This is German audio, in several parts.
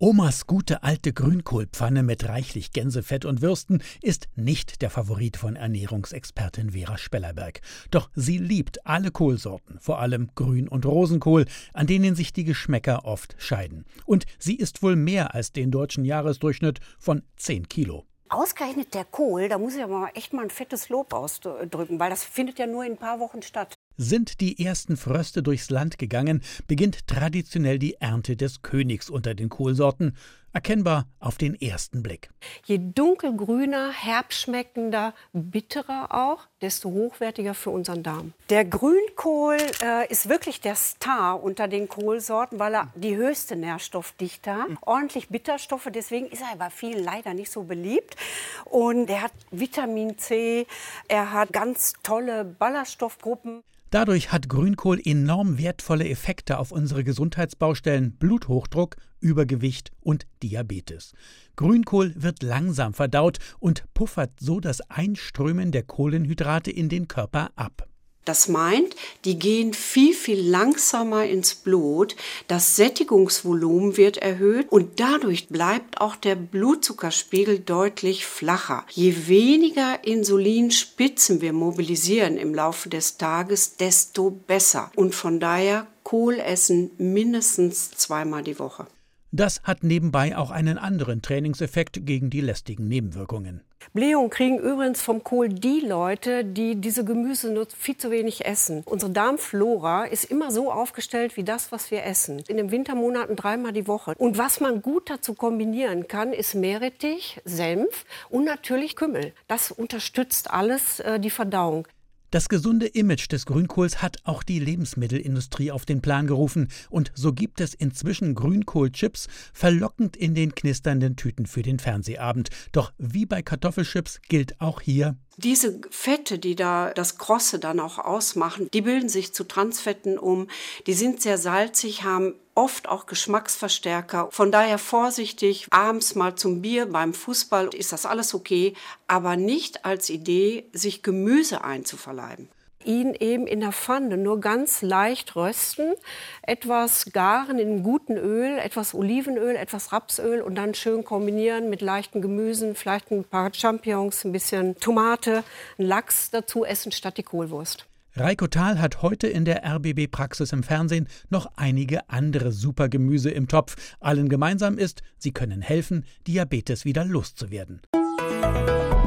Omas gute alte Grünkohlpfanne mit reichlich Gänsefett und Würsten ist nicht der Favorit von Ernährungsexpertin Vera Spellerberg. Doch sie liebt alle Kohlsorten, vor allem Grün- und Rosenkohl, an denen sich die Geschmäcker oft scheiden. Und sie isst wohl mehr als den deutschen Jahresdurchschnitt von 10 Kilo. Ausgerechnet der Kohl, da muss ich aber echt mal ein fettes Lob ausdrücken, weil das findet ja nur in ein paar Wochen statt. Sind die ersten Fröste durchs Land gegangen, beginnt traditionell die Ernte des Königs unter den Kohlsorten, erkennbar auf den ersten Blick. Je dunkelgrüner, herbschmeckender, bitterer auch, desto hochwertiger für unseren Darm. Der Grünkohl äh, ist wirklich der Star unter den Kohlsorten, weil er die höchste Nährstoffdichte hat. Ordentlich Bitterstoffe, deswegen ist er bei vielen leider nicht so beliebt. Und er hat Vitamin C, er hat ganz tolle Ballaststoffgruppen. Dadurch hat Grünkohl enorm wertvolle Effekte auf unsere Gesundheitsbaustellen Bluthochdruck, Übergewicht und Diabetes. Grünkohl wird langsam verdaut und puffert so das Einströmen der Kohlenhydrate in den Körper ab. Das meint, die gehen viel, viel langsamer ins Blut, das Sättigungsvolumen wird erhöht und dadurch bleibt auch der Blutzuckerspiegel deutlich flacher. Je weniger Insulinspitzen wir mobilisieren im Laufe des Tages, desto besser. Und von daher Kohl essen mindestens zweimal die Woche. Das hat nebenbei auch einen anderen Trainingseffekt gegen die lästigen Nebenwirkungen. Blähungen kriegen übrigens vom Kohl die Leute, die diese Gemüse nur viel zu wenig essen. Unsere Darmflora ist immer so aufgestellt wie das, was wir essen. In den Wintermonaten dreimal die Woche. Und was man gut dazu kombinieren kann, ist Meerrettich, Senf und natürlich Kümmel. Das unterstützt alles äh, die Verdauung. Das gesunde Image des Grünkohls hat auch die Lebensmittelindustrie auf den Plan gerufen, und so gibt es inzwischen Grünkohlchips verlockend in den knisternden Tüten für den Fernsehabend. Doch wie bei Kartoffelchips gilt auch hier diese Fette, die da das Krosse dann auch ausmachen, die bilden sich zu Transfetten um. Die sind sehr salzig, haben oft auch Geschmacksverstärker. Von daher vorsichtig, abends mal zum Bier beim Fußball ist das alles okay, aber nicht als Idee, sich Gemüse einzuverleiben ihn eben in der Pfanne nur ganz leicht rösten, etwas garen in guten Öl, etwas Olivenöl, etwas Rapsöl und dann schön kombinieren mit leichten Gemüsen, vielleicht ein paar Champignons, ein bisschen Tomate, ein Lachs dazu essen statt die Kohlwurst. Reiko Thal hat heute in der RBB-Praxis im Fernsehen noch einige andere Supergemüse im Topf. Allen gemeinsam ist, sie können helfen, Diabetes wieder loszuwerden.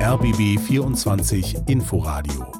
RBB 24 Inforadio